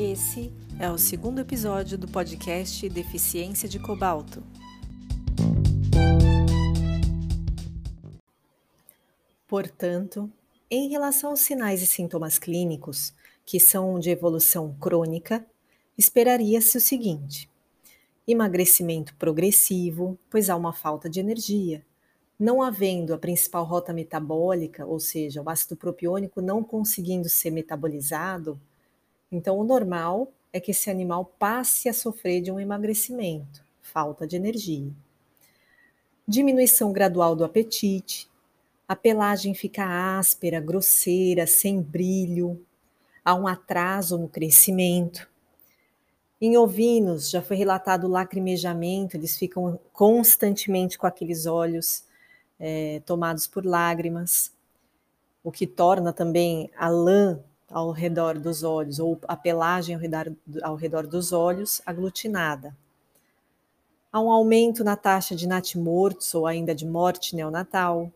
Esse é o segundo episódio do podcast Deficiência de Cobalto. Portanto, em relação aos sinais e sintomas clínicos, que são de evolução crônica, esperaria-se o seguinte: emagrecimento progressivo, pois há uma falta de energia. Não havendo a principal rota metabólica, ou seja, o ácido propiônico não conseguindo ser metabolizado, então o normal é que esse animal passe a sofrer de um emagrecimento, falta de energia. Diminuição gradual do apetite, a pelagem fica áspera, grosseira, sem brilho, há um atraso no crescimento. Em ovinos, já foi relatado o lacrimejamento, eles ficam constantemente com aqueles olhos é, tomados por lágrimas, o que torna também a lã ao redor dos olhos, ou a pelagem ao redor, ao redor dos olhos aglutinada. Há um aumento na taxa de natimortos ou ainda de morte neonatal,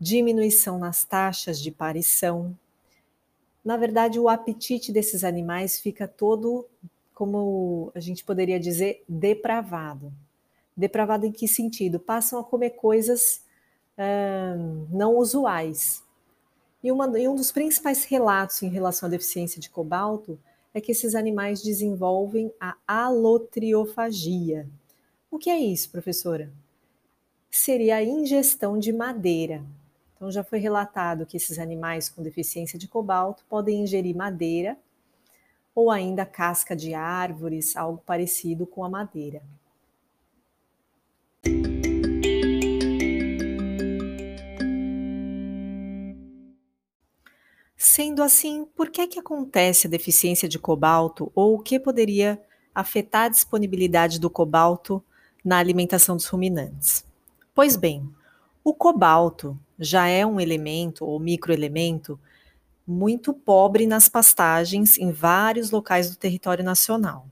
diminuição nas taxas de parição. Na verdade, o apetite desses animais fica todo, como a gente poderia dizer, depravado. Depravado em que sentido? Passam a comer coisas hum, não usuais, e, uma, e um dos principais relatos em relação à deficiência de cobalto é que esses animais desenvolvem a alotriofagia. O que é isso, professora? Seria a ingestão de madeira. Então, já foi relatado que esses animais com deficiência de cobalto podem ingerir madeira ou ainda casca de árvores, algo parecido com a madeira. Sendo assim, por que, que acontece a deficiência de cobalto ou o que poderia afetar a disponibilidade do cobalto na alimentação dos ruminantes? Pois bem, o cobalto já é um elemento ou microelemento muito pobre nas pastagens em vários locais do território nacional.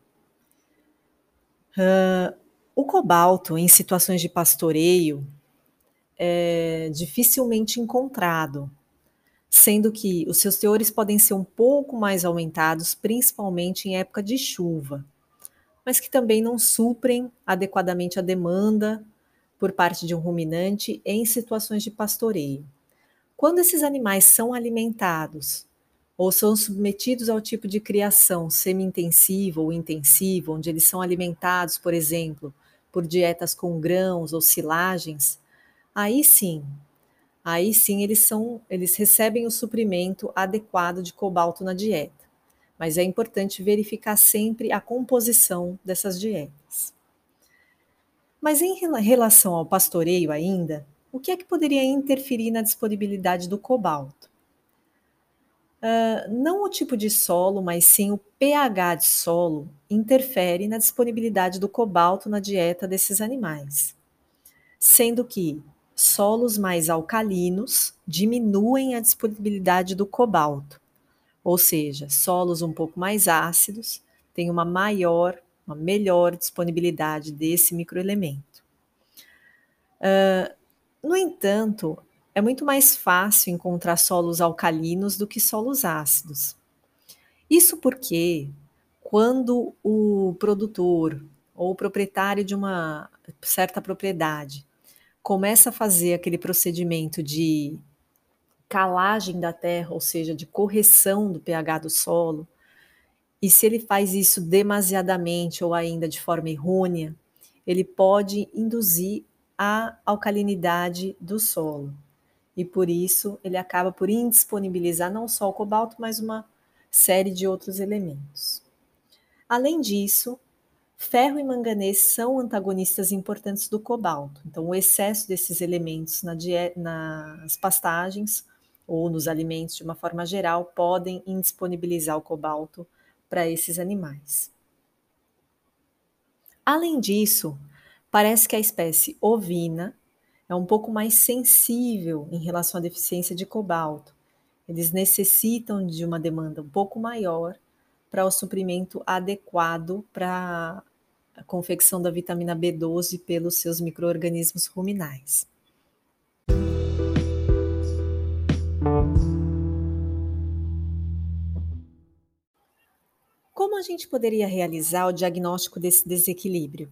Uh, o cobalto, em situações de pastoreio, é dificilmente encontrado, sendo que os seus teores podem ser um pouco mais aumentados, principalmente em época de chuva, mas que também não suprem adequadamente a demanda por parte de um ruminante em situações de pastoreio. Quando esses animais são alimentados ou são submetidos ao tipo de criação semi-intensiva ou intensiva, onde eles são alimentados, por exemplo, por dietas com grãos ou silagens, aí sim aí sim eles são, eles recebem o suprimento adequado de cobalto na dieta. Mas é importante verificar sempre a composição dessas dietas. Mas em relação ao pastoreio ainda, o que é que poderia interferir na disponibilidade do cobalto? Uh, não o tipo de solo, mas sim o pH de solo interfere na disponibilidade do cobalto na dieta desses animais. Sendo que solos mais alcalinos diminuem a disponibilidade do cobalto, ou seja, solos um pouco mais ácidos têm uma maior, uma melhor disponibilidade desse microelemento. Uh, no entanto, é muito mais fácil encontrar solos alcalinos do que solos ácidos. Isso porque, quando o produtor ou o proprietário de uma certa propriedade começa a fazer aquele procedimento de calagem da terra, ou seja, de correção do pH do solo, e se ele faz isso demasiadamente ou ainda de forma errônea, ele pode induzir a alcalinidade do solo. E por isso ele acaba por indisponibilizar não só o cobalto, mas uma série de outros elementos. Além disso, Ferro e manganês são antagonistas importantes do cobalto. Então, o excesso desses elementos na nas pastagens ou nos alimentos de uma forma geral podem indisponibilizar o cobalto para esses animais. Além disso, parece que a espécie ovina é um pouco mais sensível em relação à deficiência de cobalto. Eles necessitam de uma demanda um pouco maior para o suprimento adequado para a confecção da vitamina B12 pelos seus microorganismos ruminais. Como gente poderia realizar o diagnóstico desse desequilíbrio?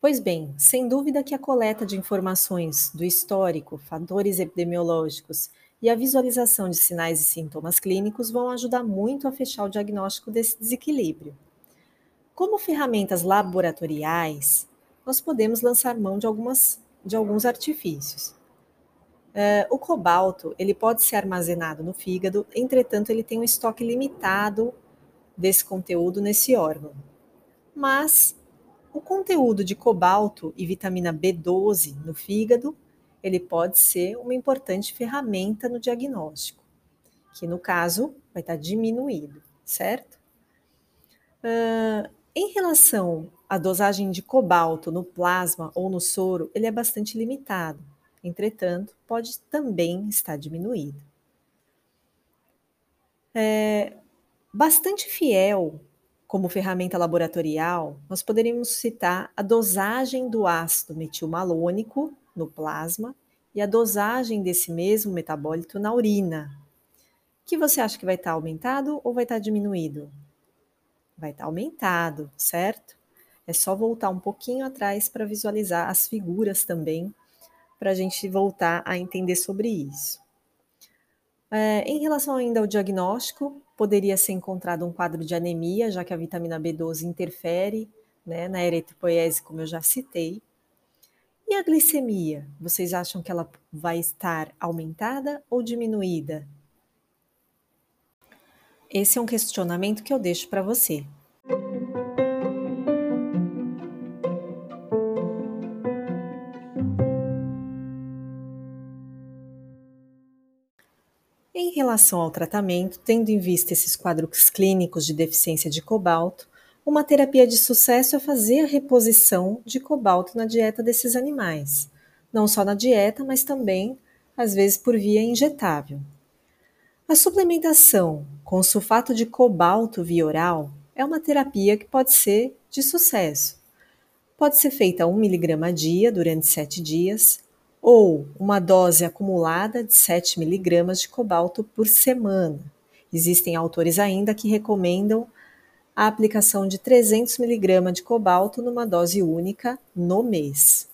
Pois bem, sem dúvida que a coleta de informações do histórico, fatores epidemiológicos e a visualização de sinais e sintomas clínicos vão ajudar muito a fechar o diagnóstico desse desequilíbrio. Como ferramentas laboratoriais, nós podemos lançar mão de, algumas, de alguns artifícios. Uh, o cobalto ele pode ser armazenado no fígado, entretanto, ele tem um estoque limitado desse conteúdo nesse órgão. Mas o conteúdo de cobalto e vitamina B12 no fígado, ele pode ser uma importante ferramenta no diagnóstico, que no caso vai estar diminuído, certo? Uh, em relação à dosagem de cobalto no plasma ou no soro, ele é bastante limitado. Entretanto, pode também estar diminuído. É, bastante fiel como ferramenta laboratorial, nós poderíamos citar a dosagem do ácido metilmalônico no plasma e a dosagem desse mesmo metabólito na urina. Que você acha que vai estar aumentado ou vai estar diminuído? Vai estar aumentado, certo? É só voltar um pouquinho atrás para visualizar as figuras também, para a gente voltar a entender sobre isso. É, em relação ainda ao diagnóstico, poderia ser encontrado um quadro de anemia, já que a vitamina B12 interfere né, na eritropoiese, como eu já citei. E a glicemia, vocês acham que ela vai estar aumentada ou diminuída? Esse é um questionamento que eu deixo para você. Em relação ao tratamento, tendo em vista esses quadros clínicos de deficiência de cobalto, uma terapia de sucesso é fazer a reposição de cobalto na dieta desses animais, não só na dieta, mas também, às vezes, por via injetável. A suplementação com sulfato de cobalto via oral é uma terapia que pode ser de sucesso. Pode ser feita a 1 mg a dia durante 7 dias, ou uma dose acumulada de 7 miligramas de cobalto por semana. Existem autores ainda que recomendam a aplicação de 300 miligramas de cobalto numa dose única no mês.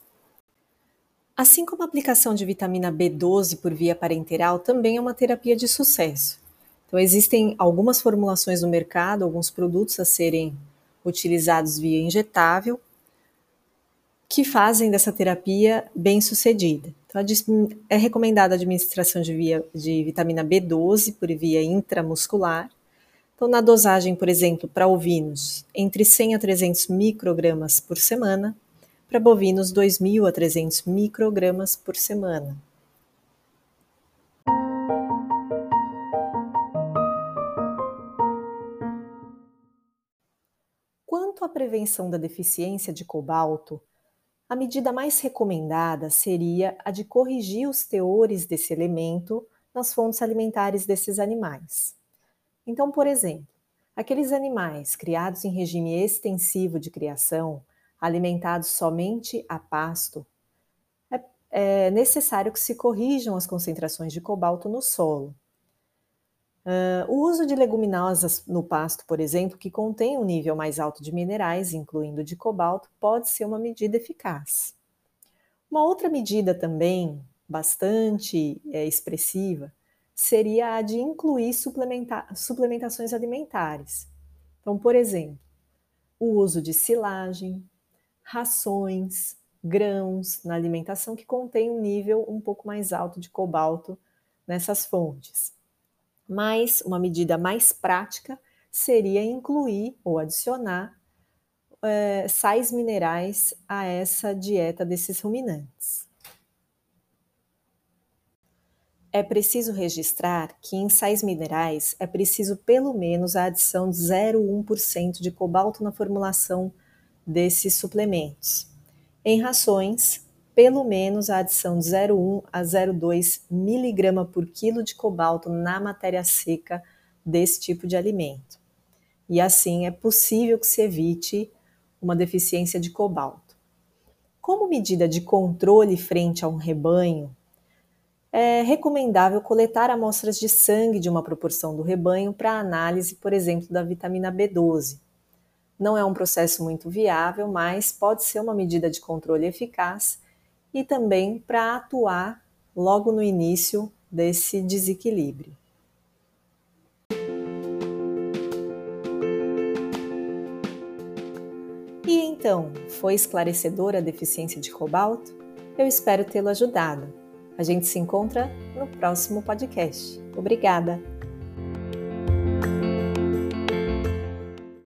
Assim como a aplicação de vitamina B12 por via parenteral também é uma terapia de sucesso. Então, existem algumas formulações no mercado, alguns produtos a serem utilizados via injetável, que fazem dessa terapia bem sucedida. Então, é recomendada a administração de, via, de vitamina B12 por via intramuscular. Então, na dosagem, por exemplo, para ovinos, entre 100 a 300 microgramas por semana, para bovinos, 2.000 a 300 microgramas por semana. Quanto à prevenção da deficiência de cobalto, a medida mais recomendada seria a de corrigir os teores desse elemento nas fontes alimentares desses animais. Então, por exemplo, aqueles animais criados em regime extensivo de criação, alimentados somente a pasto, é, é necessário que se corrijam as concentrações de cobalto no solo, Uh, o uso de leguminosas no pasto, por exemplo, que contém um nível mais alto de minerais, incluindo de cobalto, pode ser uma medida eficaz. Uma outra medida também bastante é, expressiva seria a de incluir suplementa suplementações alimentares. Então, por exemplo, o uso de silagem, rações, grãos na alimentação que contém um nível um pouco mais alto de cobalto nessas fontes. Mas uma medida mais prática seria incluir ou adicionar é, sais minerais a essa dieta desses ruminantes. É preciso registrar que em sais minerais é preciso pelo menos a adição de 0,1% de cobalto na formulação desses suplementos. Em rações, pelo menos a adição de 0,1 a 0,2 miligrama por quilo de cobalto na matéria seca desse tipo de alimento. E assim é possível que se evite uma deficiência de cobalto. Como medida de controle frente a um rebanho, é recomendável coletar amostras de sangue de uma proporção do rebanho para análise, por exemplo, da vitamina B12, Não é um processo muito viável, mas pode ser uma medida de controle eficaz e também para atuar logo no início desse desequilíbrio. E então, foi esclarecedora a deficiência de cobalto? Eu espero tê-lo ajudado. A gente se encontra no próximo podcast. Obrigada!